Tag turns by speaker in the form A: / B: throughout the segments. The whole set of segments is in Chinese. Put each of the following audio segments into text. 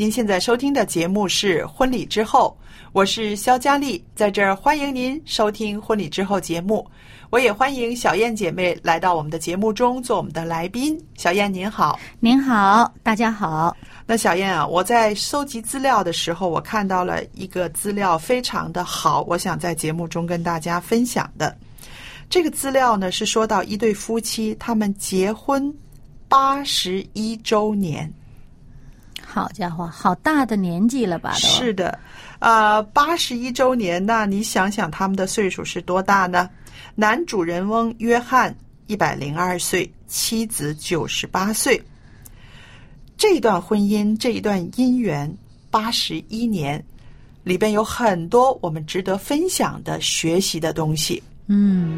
A: 您现在收听的节目是《婚礼之后》，我是肖佳丽，在这儿欢迎您收听《婚礼之后》节目。我也欢迎小燕姐妹来到我们的节目中做我们的来宾。小燕您好，
B: 您好，大家好。
A: 那小燕啊，我在收集资料的时候，我看到了一个资料非常的好，我想在节目中跟大家分享的。这个资料呢是说到一对夫妻他们结婚八十一周年。
B: 好家伙，好大的年纪了吧？
A: 是的，呃，八十一周年，那你想想他们的岁数是多大呢？男主人翁约翰一百零二岁，妻子九十八岁。这段婚姻，这一段姻缘，八十一年，里边有很多我们值得分享的、学习的东西。
B: 嗯，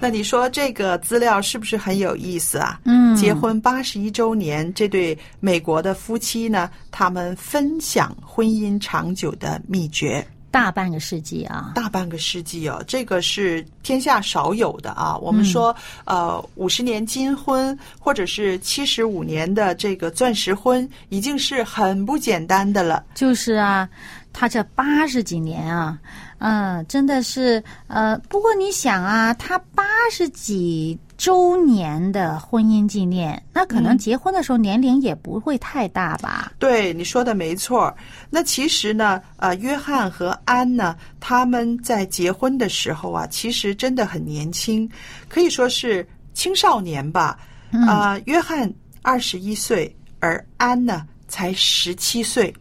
A: 那你说这个资料是不是很有意思啊？
B: 嗯
A: 结婚八十一周年，这对美国的夫妻呢，他们分享婚姻长久的秘诀。
B: 大半个世纪啊，
A: 大半个世纪哦，这个是天下少有的啊。我们说，呃，五十年金婚或者是七十五年的这个钻石婚，已经是很不简单的了。
B: 就是啊，他这八十几年啊，嗯，真的是呃，不过你想啊，他八十几周年的婚姻纪念，那可能结婚的时候年龄也不会太大吧？
A: 对，你说的没错。那其实呢，呃，约翰和安呢，他们在结婚的时候啊，其实真的很年轻，可以说是青少年吧。啊、约翰二十一岁，而安呢才十七岁，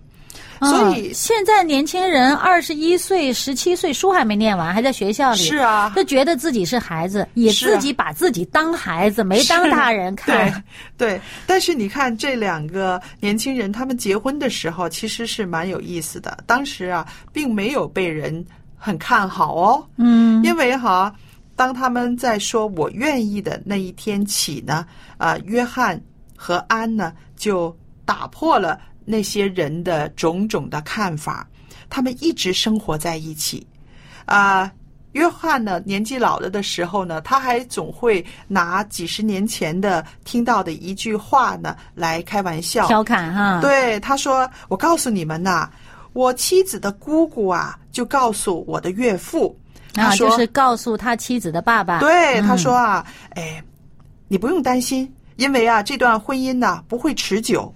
A: 所以
B: 嗯现在年轻人二十一岁、十七岁，书还没念完，还在学校里，
A: 是啊，
B: 就觉得自己是孩子，也自己把自己当孩子，没当大人看。
A: 对对，但是你看这两个年轻人，他们结婚的时候其实是蛮有意思的。当时啊，并没有被人很看好哦，
B: 嗯，
A: 因为哈，当他们在说我愿意的那一天起呢，啊、约翰和安呢就打破了那些人的种种的看法，他们一直生活在一起，啊、约翰呢，年纪老了的时候呢，他还总会拿几十年前的听到的一句话呢来开玩笑。
B: 调侃哈，，
A: 对，他说：“我告诉你们呐、我妻子的姑姑啊，就告诉我的岳父，他
B: 啊，
A: 说，
B: 就是告诉他妻子的爸爸，
A: 对，他
B: 嗯
A: 说啊，哎，你不用担心，因为啊，这段婚姻呐、不会持久。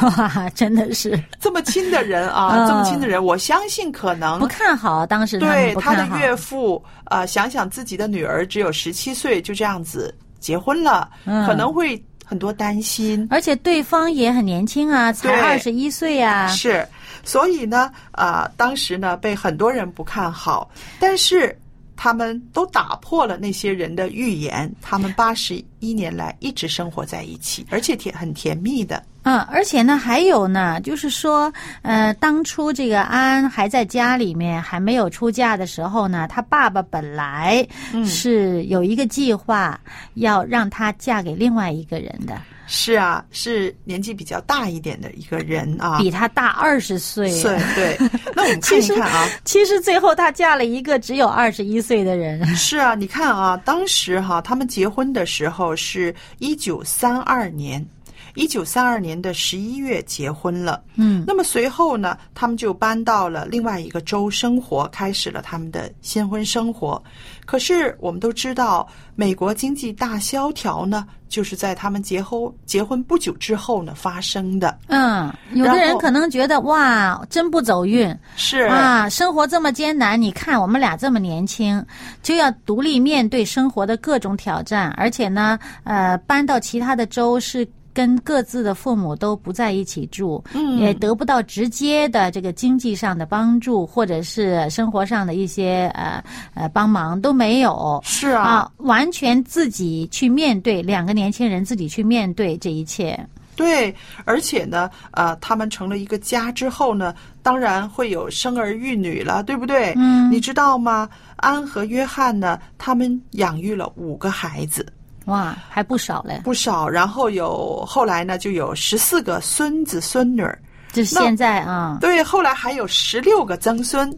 B: 哇，真的是。
A: 这么亲的人啊，
B: 嗯。
A: 这么亲的人，我相信可能
B: 不看好，当时
A: 对他的岳父，啊，想想自己的女儿只有十七岁，就这样子结婚了，
B: 嗯。
A: 可能会很多担心。
B: 而且对方也很年轻啊，才
A: 对
B: 二十一岁啊，
A: 是，所以呢，啊、当时呢被很多人不看好，但是他们都打破了那些人的预言，他们八十一年来一直生活在一起，而且甜很甜蜜的。
B: 嗯，而且呢，还有呢，就是说，呃，当初这个安还在家里面还没有出嫁的时候呢，他爸爸本来是有一个计划要让她嫁给另外一个人的，
A: 是啊，是年纪比较大一点的一个人啊，
B: 比他大二十岁。
A: 对对，那我们看一看啊，
B: 其实最后她嫁了一个只有二十一岁的人。
A: 是啊，你看啊，当时哈、他们结婚的时候是一九三二年。一九三二年的十一月结婚了，
B: 嗯，
A: 那么随后呢，他们就搬到了另外一个州生活，开始了他们的新婚生活。可是我们都知道，美国经济大萧条呢，就是在他们结婚结婚不久之后呢发生的。
B: 嗯，有的人可能觉得哇，真不走运。
A: 是
B: 啊，生活这么艰难，你看我们俩这么年轻，就要独立面对生活的各种挑战，而且呢，呃，搬到其他的州是。跟各自的父母都不在一起住，
A: 嗯
B: 也得不到直接的这个经济上的帮助，或者是生活上的一些呃呃帮忙都没有。
A: 是啊，
B: 啊，完全自己去面对，两个年轻人自己去面对这一切。
A: 对，而且呢，呃，他们成了一个家之后呢，当然会有生儿育女了，对不对？
B: 嗯
A: 你知道吗？安和约翰呢，他们养育了五个孩子，
B: 哇，还不少嘞，
A: 不少。然后有后来呢，就有十四个孙子孙女儿，
B: 就是现在啊，
A: 对，后来还有十六个曾孙，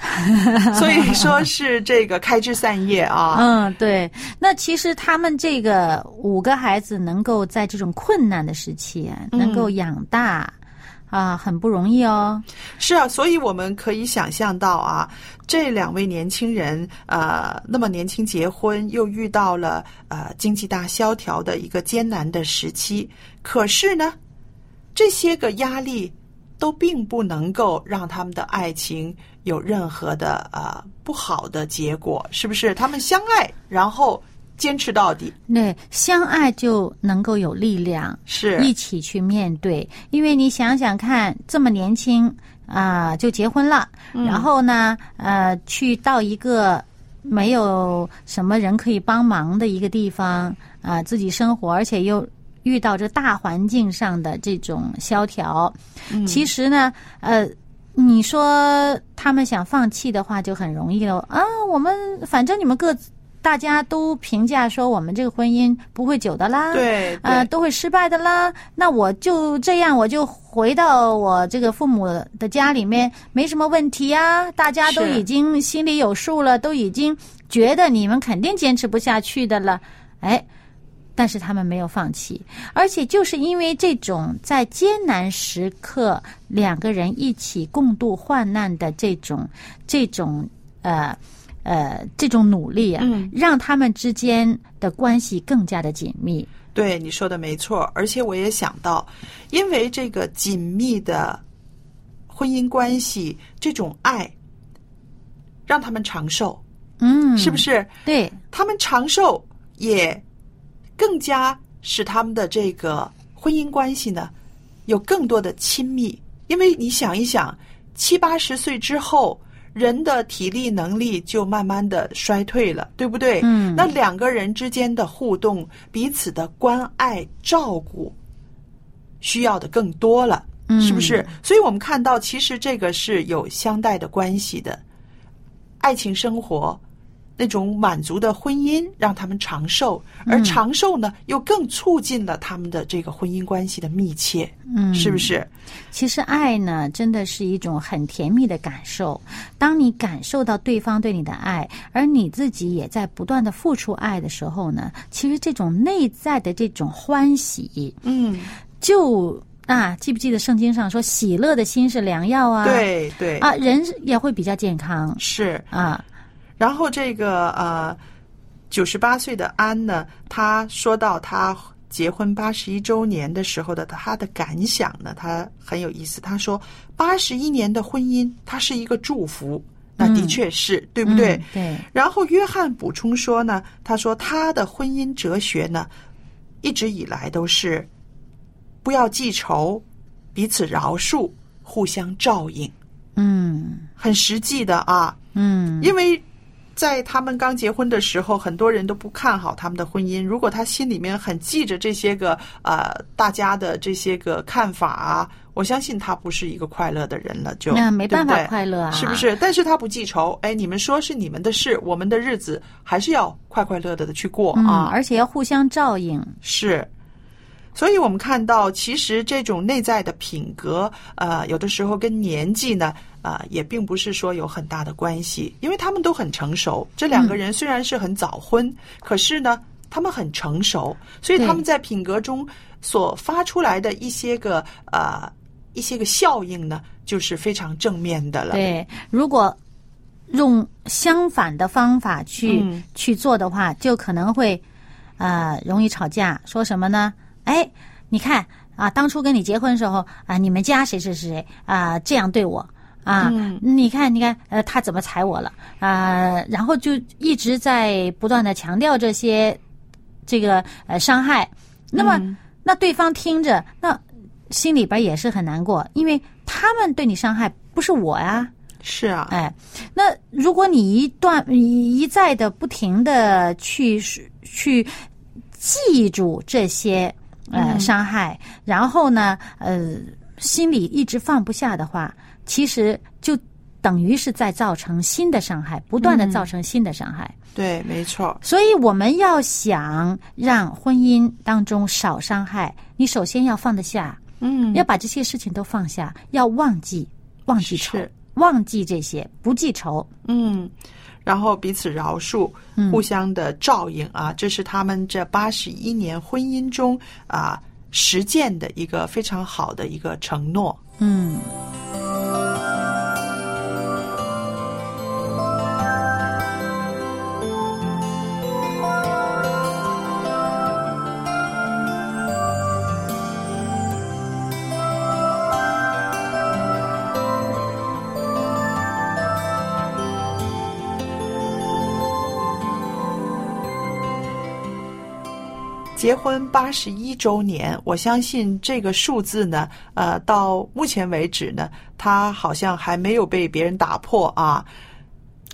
A: 所以说是这个开枝散叶啊。
B: 嗯，对。那其实他们这个五个孩子能够在这种困难的时期啊能够养大。啊，很不容易哦。
A: 是啊，所以我们可以想象到啊，这两位年轻人呃，那么年轻结婚，又遇到了呃经济大萧条的一个艰难的时期。可是呢，这些个压力都并不能够让他们的爱情有任何的呃不好的结果，是不是？他们相爱，然后坚持到底，
B: 对，相爱就能够有力量，
A: 是
B: 一起去面对。因为你想想看，这么年轻啊、就结婚了，然后呢，呃，去到一个没有什么人可以帮忙的一个地方啊、自己生活，而且又遇到这大环境上的这种萧条，其实呢，呃。你说他们想放弃的话，就很容易了啊！我们反正你们各自大家都评价说我们这个婚姻不会久的啦，
A: 对，
B: 呃，都会失败的啦。那我就这样，我就回到我这个父母的家里面，没什么问题啊。大家都已经心里有数了，都已经觉得你们肯定坚持不下去的了，哎。但是他们没有放弃，而且就是因为这种在艰难时刻两个人一起共度患难的这种这种呃呃这种努力啊，
A: 嗯
B: 让他们之间的关系更加的紧密。
A: 对，你说的没错，而且我也想到，因为这个紧密的婚姻关系，这种爱，让他们长寿，
B: 嗯，
A: 是不是？
B: 对，
A: 他们长寿也更加使他们的这个婚姻关系呢有更多的亲密。因为你想一想，七八十岁之后，人的体力能力就慢慢的衰退了，对不对？
B: 嗯
A: 那两个人之间的互动、彼此的关爱、照顾，需要的更多了，
B: 嗯
A: 是不是？所以我们看到，其实这个是有相待的关系的。爱情生活那种满足的婚姻，让他们长寿，而长寿呢，又更促进了他们的这个婚姻关系的密切，
B: 嗯，
A: 是不是？
B: 其实爱呢，真的是一种很甜蜜的感受。当你感受到对方对你的爱，而你自己也在不断的付出爱的时候呢，其实这种内在的这种欢喜，
A: 嗯，
B: 就啊，记不记得圣经上说，喜乐的心是良药啊？
A: 对对
B: 啊，人也会比较健康
A: 是。
B: 啊。
A: 然后这个呃，九十八岁的安呢，他说到他结婚八十一周年的时候的他的感想呢，他很有意思。他说，八十一年的婚姻，它是一个祝福。那的确是、对不对？
B: 嗯对，
A: 然后约翰补充说呢，他说他的婚姻哲学呢，一直以来都是不要记仇，彼此饶恕，互相照应，
B: 嗯
A: 很实际的啊。
B: 嗯，
A: 因为在他们刚结婚的时候，很多人都不看好他们的婚姻。如果他心里面很记着这些个呃大家的这些个看法啊，我相信他不是一个快乐的人了，就
B: 那没办法快乐啊
A: 是不是？但是他不记仇，哎，你们说是你们的事，我们的日子还是要快快乐乐的去过
B: 嗯，
A: 啊。
B: 而且要互相照应。
A: 是，所以我们看到，其实这种内在的品格，呃，有的时候跟年纪呢，啊、也并不是说有很大的关系，因为他们都很成熟。这两个人虽然是很早婚，可是呢，他们很成熟，所以他们在品格中所发出来的一些个呃一些个效应呢，就是非常正面的了。
B: 对，如果用相反的方法去、
A: 嗯
B: 去做的话，就可能会呃容易吵架。说什么呢？哎，你看啊，当初跟你结婚的时候啊，你们家谁谁谁啊这样对我。啊，
A: 嗯
B: 你看，你看，呃，他怎么踩我了啊？然后就一直在不断的强调这些这个呃伤害。那么，
A: 嗯
B: 那对方听着，那心里边也是很难过，因为他们对你伤害不是我呀。
A: 是啊，
B: 哎，那如果你一段一一再的不停的去去记住这些呃伤害，然后呢呃心里一直放不下的话，其实就等于是在造成新的伤害，不断的造成新的伤害。
A: 对，没错，
B: 所以我们要想让婚姻当中少伤害，你首先要放得下，
A: 嗯，
B: 要把这些事情都放下，要忘记忘记仇
A: 是，
B: 忘记这些，不记仇。
A: 嗯，然后彼此饶恕，
B: 嗯。
A: 互相的照应啊，这是他们这八十一年婚姻中啊实践的一个非常好的一个承诺。
B: 嗯，
A: 结婚八十一周年，我相信这个数字呢，呃，到目前为止呢，它好像还没有被别人打破啊，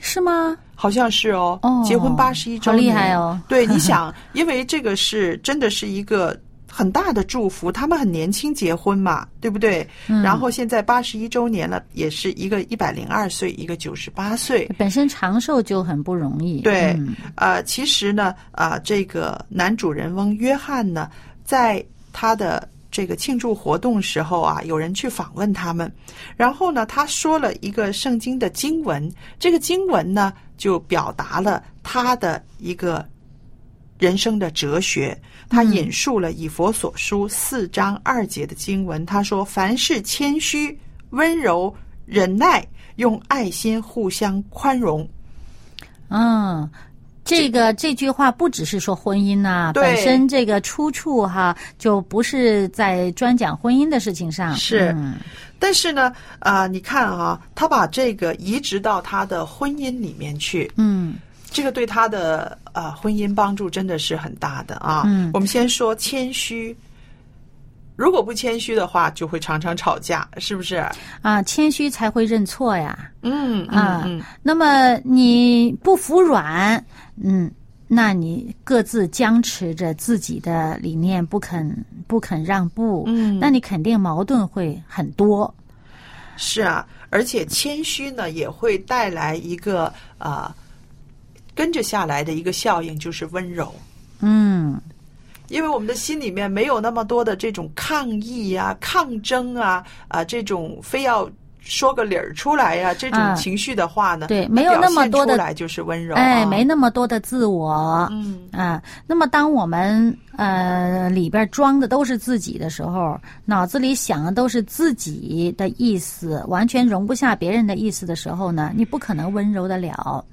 B: 是吗？
A: 好像是哦。
B: 哦
A: 结婚八十一周
B: 好
A: 年，
B: 厉害哦
A: 对，你想，因为这个是真的是一个很大的祝福，他们很年轻结婚嘛，对不对？
B: 嗯
A: 然后现在八十一周年了，也是一个一百零二岁，一个九十八岁。
B: 本身长寿就很不容易。
A: 对，
B: 嗯
A: 呃，其实呢，啊、这个男主人翁约翰呢，在他的这个庆祝活动时候啊，有人去访问他们，然后呢，他说了一个圣经的经文，这个经文呢，就表达了他的一个人生的哲学。他
B: 嗯
A: 引述了以佛所书四章二节的经文，他说：“凡事谦虚、温柔、忍耐，用爱心互相宽容。”
B: 嗯，这个这句话不只是说婚姻呐、
A: 对
B: 本身这个出处哈就不是在专讲婚姻的事情上。
A: 是
B: 嗯
A: 但是呢，啊、你看啊，他把这个移植到他的婚姻里面去，
B: 嗯
A: 这个对他的呃婚姻帮助真的是很大的啊。
B: 嗯
A: 我们先说谦虚，如果不谦虚的话，就会常常吵架，是不是？
B: 啊，谦虚才会认错呀。
A: 嗯
B: 啊那么你不服软，嗯，那你各自僵持着自己的理念，不肯不肯让步，
A: 嗯
B: 那你肯定矛盾会很多。
A: 是啊，而且谦虚呢也会带来一个呃跟着下来的一个效应，就是温柔。
B: 嗯
A: 因为我们的心里面没有那么多的这种抗议啊、抗争啊、啊这种非要说个理儿出来呀、这种
B: 啊
A: 情绪的话呢，
B: 对没有那么多的
A: 出来就是温柔、啊，
B: 哎，没那么多的自我。
A: 嗯
B: 啊，那么当我们呃里边装的都是自己的时候，脑子里想的都是自己的意思，完全容不下别人的意思的时候呢，你不可能温柔得了。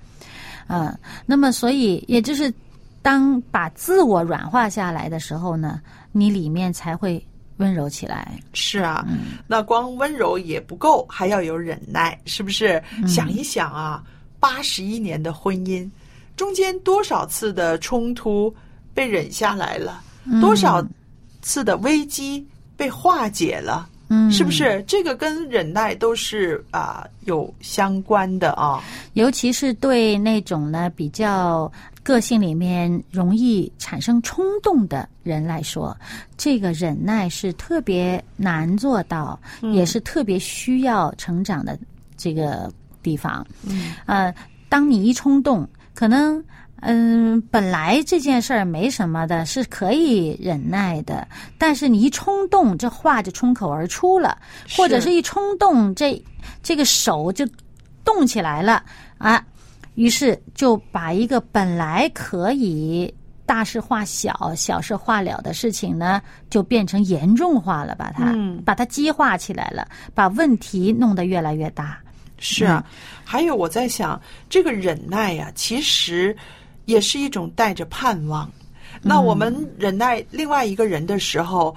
B: 嗯、那么所以也就是当把自我软化下来的时候呢，你里面才会温柔起来。
A: 是啊，那光温柔也不够，还要有忍耐，是不是？想一想啊，八十一年的婚姻，中间多少次的冲突被忍下来了，多少次的危机被化解了，
B: 嗯，
A: 是不？是？这个跟忍耐都是啊、有相关的啊。
B: 尤其是对那种呢比较个性里面容易产生冲动的人来说，这个忍耐是特别难做到，也是特别需要成长的这个地方。
A: 嗯，
B: 呃，当你一冲动，可能。嗯，本来这件事儿没什么的，是可以忍耐的。但是你一冲动，这话就冲口而出了，或者
A: 是
B: 是一冲动，这这个手就动起来了啊，于是就把一个本来可以大事化小、小事化了的事情呢，就变成严重化了，把它、
A: 嗯
B: 把它激化起来了，把问题弄得越来越大。
A: 是啊。还有我在想，这个忍耐呀、其实也是一种带着盼望。那我们忍耐另外一个人的时候，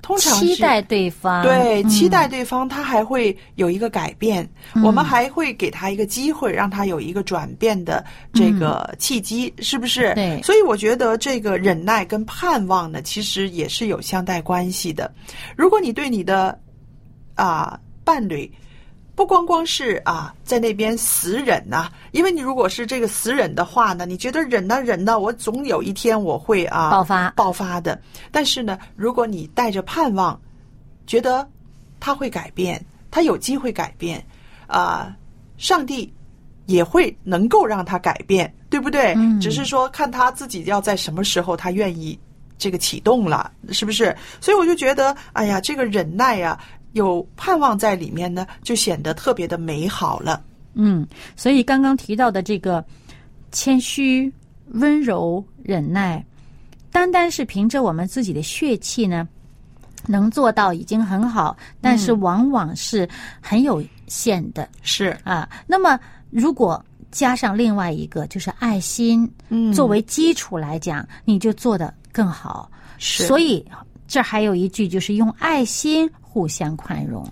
A: 通常是
B: 期待对方
A: 对，
B: 嗯
A: 期待对方，他还会有一个改变，我们还会给他一个机会，让他有一个转变的这个契机，是不是？
B: 对
A: 所以我觉得这个忍耐跟盼望呢，其实也是有相带关系的。如果你对你的啊、伴侣，不光光是啊在那边死忍呐、因为你如果是这个死忍的话呢，你觉得忍呐忍呐，我总有一天我会啊
B: 爆发
A: 爆发的。但是呢，如果你带着盼望，觉得他会改变，他有机会改变，啊、上帝也会能够让他改变，对不对？
B: 嗯
A: 只是说看他自己要在什么时候他愿意这个启动了，是不是？所以我就觉得，哎呀，这个忍耐呀、有盼望在里面呢，就显得特别的美好了。
B: 嗯，所以刚刚提到的这个谦虚、温柔、忍耐，单单是凭着我们自己的血气呢，能做到已经很好，但是往往是很有限的、
A: 是，
B: 啊。那么如果加上另外一个就是爱心，
A: 嗯
B: 作为基础来讲，你就做得更好。
A: 是
B: 所以这还有一句就是用爱心互相宽容。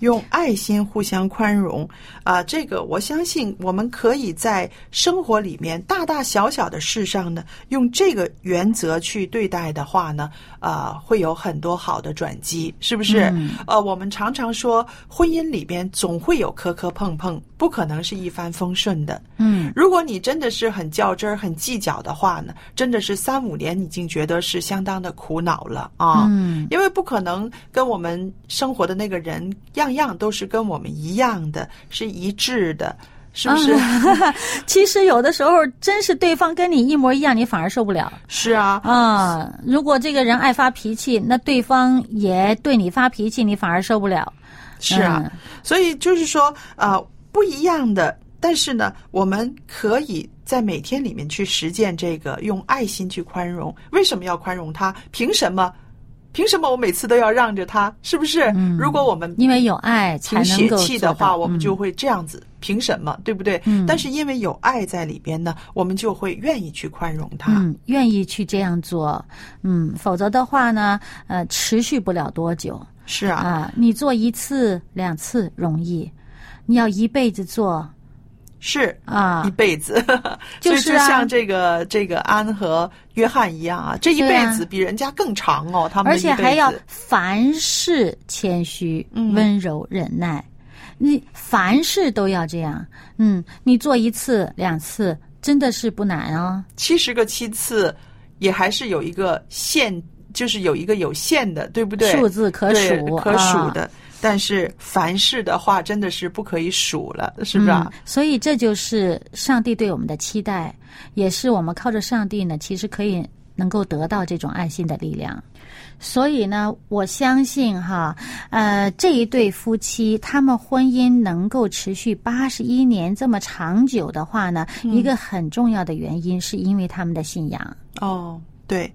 A: 用爱心互相宽容啊、这个我相信我们可以在生活里面大大小小的事上呢，用这个原则去对待的话呢，啊、会有很多好的转机，是不是？
B: 嗯
A: 呃，我们常常说婚姻里边总会有磕磕碰碰，不可能是一帆风顺的。
B: 嗯，
A: 如果你真的是很较真儿、很计较的话呢，真的是三五年已经觉得是相当的苦恼了啊。
B: 嗯，
A: 因为不可能跟我们生活的那个人样样都是跟我们一样的，是一致的，是不是？
B: 其实有的时候真是对方跟你一模一样，你反而受不了。
A: 是啊，
B: 啊，如果这个人爱发脾气，那对方也对你发脾气，你反而受不了。
A: 是啊。
B: 嗯
A: 所以就是说，啊，不一样的。但是呢，我们可以在每天里面去实践这个，用爱心去宽容。为什么要宽容他？凭什么？凭什么我每次都要让着他？是不是？
B: 嗯
A: 如果我们
B: 因为有爱才能够
A: 气的话，我们就
B: 嗯
A: 会这样子，凭什么？对不对？
B: 嗯
A: 但是因为有爱在里边呢，我们就会愿意去宽容他。
B: 嗯，愿意去这样做，嗯，否则的话呢，呃，持续不了多久
A: 是啊，
B: 啊。你做一次两次容易，你要一辈子做。
A: 是
B: 啊。
A: 一，辈子，
B: 就是
A: 像这个这个安和约翰一样啊，这一辈子比人家更长哦，他们
B: 而且还要凡事谦虚、
A: 嗯。
B: 温柔、忍耐，你凡事都要这样。嗯，你做一次两次真的是不难啊。
A: 七十个七次，也还是有一个限，就是有一个有限的，对不对？
B: 数字可数，
A: 可数
B: 啊。
A: 的。但是凡事的话，真的是不可以数了，是不是啊？
B: 嗯？所以这就是上帝对我们的期待，也是我们靠着上帝呢，其实可以能够得到这种爱心的力量。所以呢，我相信哈，呃，这一对夫妻他们婚姻能够持续八十一年这么长久的话呢，
A: 嗯
B: 一个很重要的原因是因为他们的信仰。
A: 哦，对，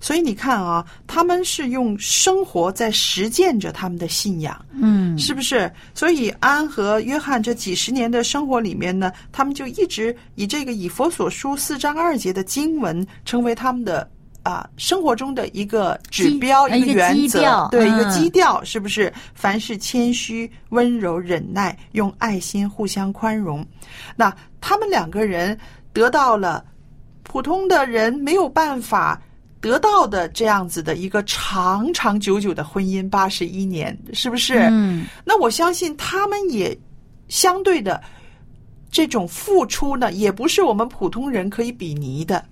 A: 所以你看啊，他们是用生活在实践着他们的信仰，
B: 嗯，
A: 是不是？所以安和约翰这几十年的生活里面呢，他们就一直以这个以佛所书四章二节的经文成为他们的。啊，生活中的一个指标，
B: 一个
A: 原则，对、一个
B: 嗯
A: 基调，是不是？凡事谦虚、温柔、忍耐，用爱心互相宽容。那他们两个人得到了普通的人没有办法得到的这样子的一个长长久久的婚姻，八十一年，是不是？
B: 嗯，
A: 那我相信他们也相对的这种付出呢，也不是我们普通人可以比拟的。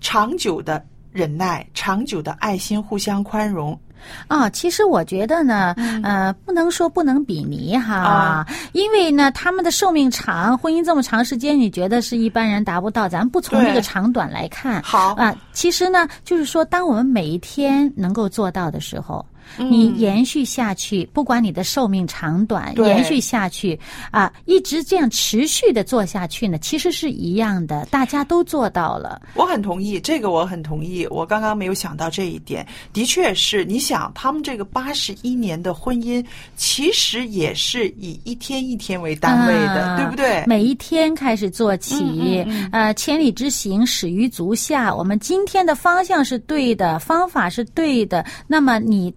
A: 长久的忍耐，长久的爱心，互相宽容。
B: 啊，其实我觉得呢，呃，不能说不能比拟哈，
A: 嗯啊
B: 因为呢，他们的寿命长，婚姻这么长时间，你觉得是一般人达不到，咱不从这个长短来看。
A: 好
B: 啊，其实呢，就是说，当我们每一天能够做到的时候。你延续下去，不管你的寿命长短，延续下去啊，一直这样持续的做下去呢，其实是一样的，大家都做到了。
A: 我很同意，这个我很同意。我刚刚没有想到这一点，的确是。你想，他们这个八十一年的婚姻，其实也是以一天一天为单位的，
B: 啊
A: 对不对？
B: 每一天开始做起，
A: 嗯
B: 呃，千里之行，始于足下。我们今天的方向是对的，方法是对的，那么你。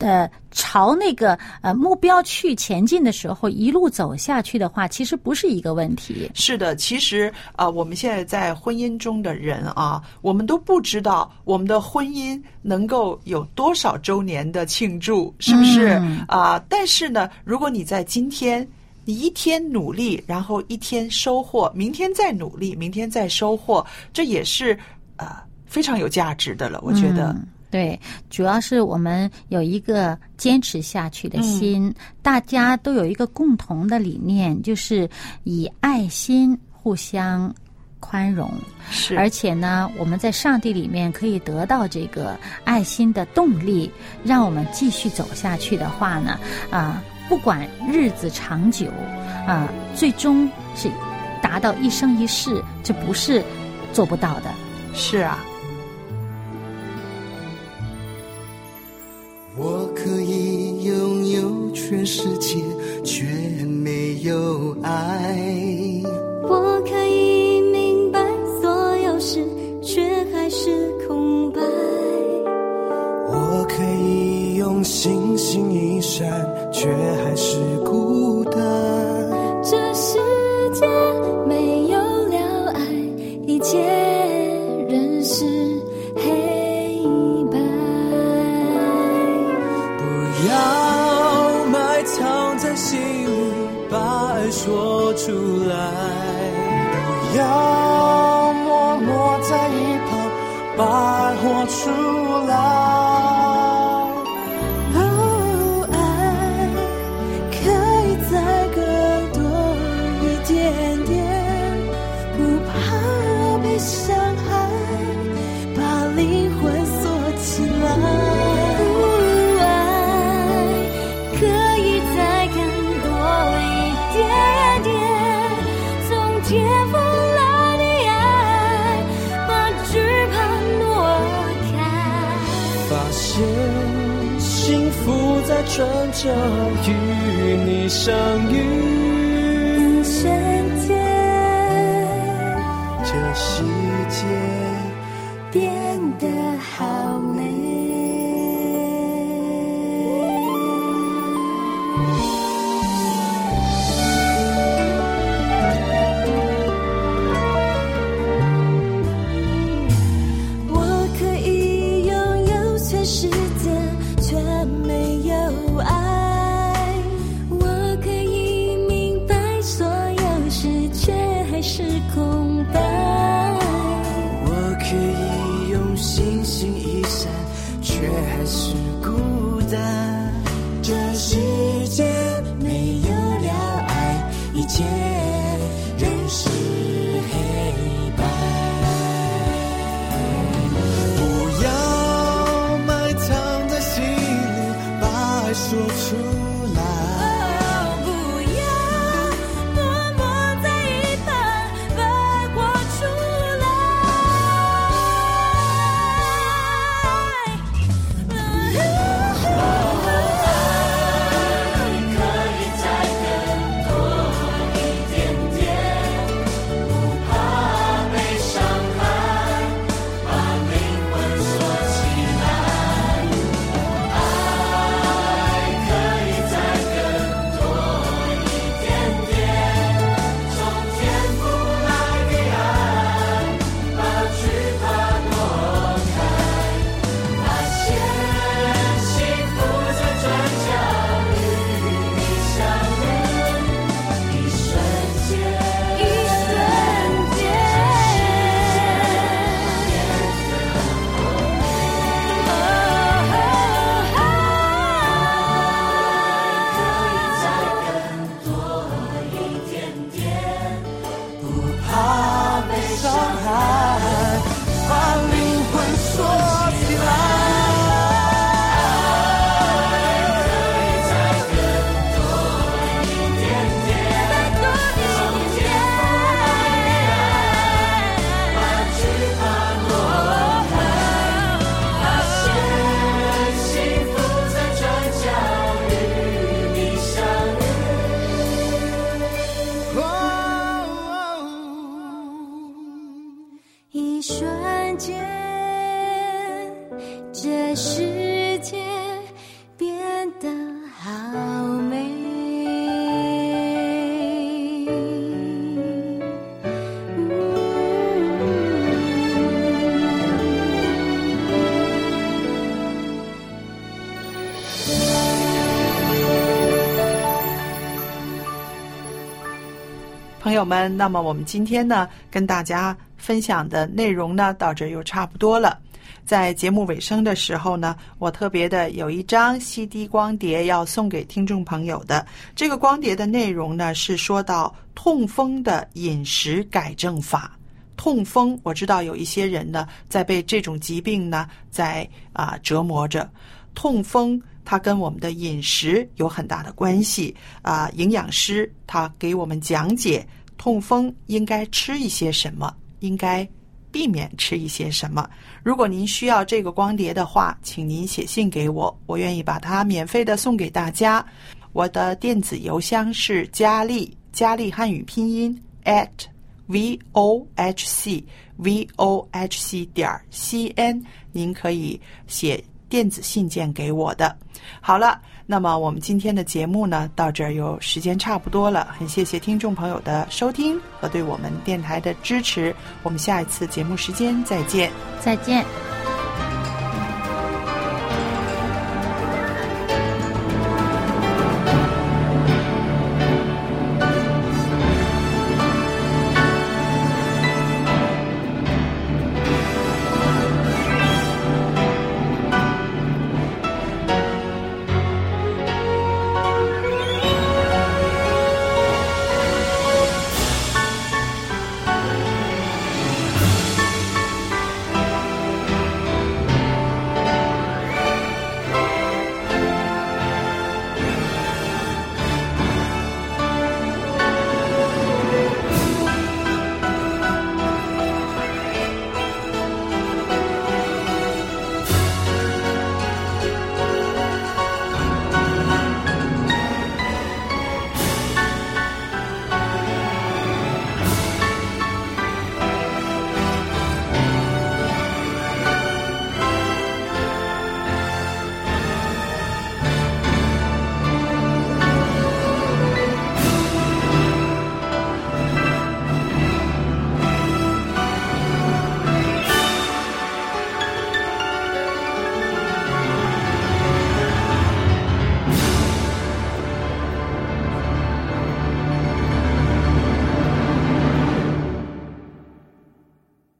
B: 呃，朝那个呃目标去前进的时候，一路走下去的话，其实不是一个问题。
A: 是的，其实啊、呃我们现在在婚姻中的人啊，我们都不知道我们的婚姻能够有多少周年的庆祝，是不是
B: 嗯
A: 啊、但是呢，如果你在今天，你一天努力，然后一天收获，明天再努力，明天再收获，这也是呃非常有价值的了。我觉得，
B: 嗯对，主要是我们有一个坚持下去的心，大家都有一个共同的理念，就是以爱心互相宽容。
A: 是
B: 而且呢，我们在上帝里面可以得到这个爱心的动力，让我们继续走下去的话呢，啊、不管日子长久，啊、最终是达到一生一世，这不是做不到的。
A: 是啊。
C: 全世界，却没有爱。
D: 我可以明白所有事，却还是空白。
C: 我可以用星星一闪，却还要默默在一旁，把爱活出来。转角与你相遇，
A: 朋友们，那么我们今天呢，跟大家分享的内容呢，到这又差不多了。在节目尾声的时候呢，我特别的有一张 CD 光碟要送给听众朋友的。这个光碟的内容呢，是说到痛风的饮食改正法。痛风，我知道有一些人呢，在被这种疾病呢，在啊、折磨着。痛风它跟我们的饮食有很大的关系啊、营养师他给我们讲解痛风应该吃一些什么，应该避免吃一些什么。如果您需要这个光碟的话，请您写信给我，我愿意把它免费的送给大家。我的电子邮箱是佳丽，佳丽汉语拼音 at v o h c v o h c 点 c n，您可以写电子信件给我的。好了，那么我们今天的节目呢，到这儿又时间差不多了，很谢谢听众朋友的收听和对我们电台的支持。我们下一次节目时间再见。
B: 再见。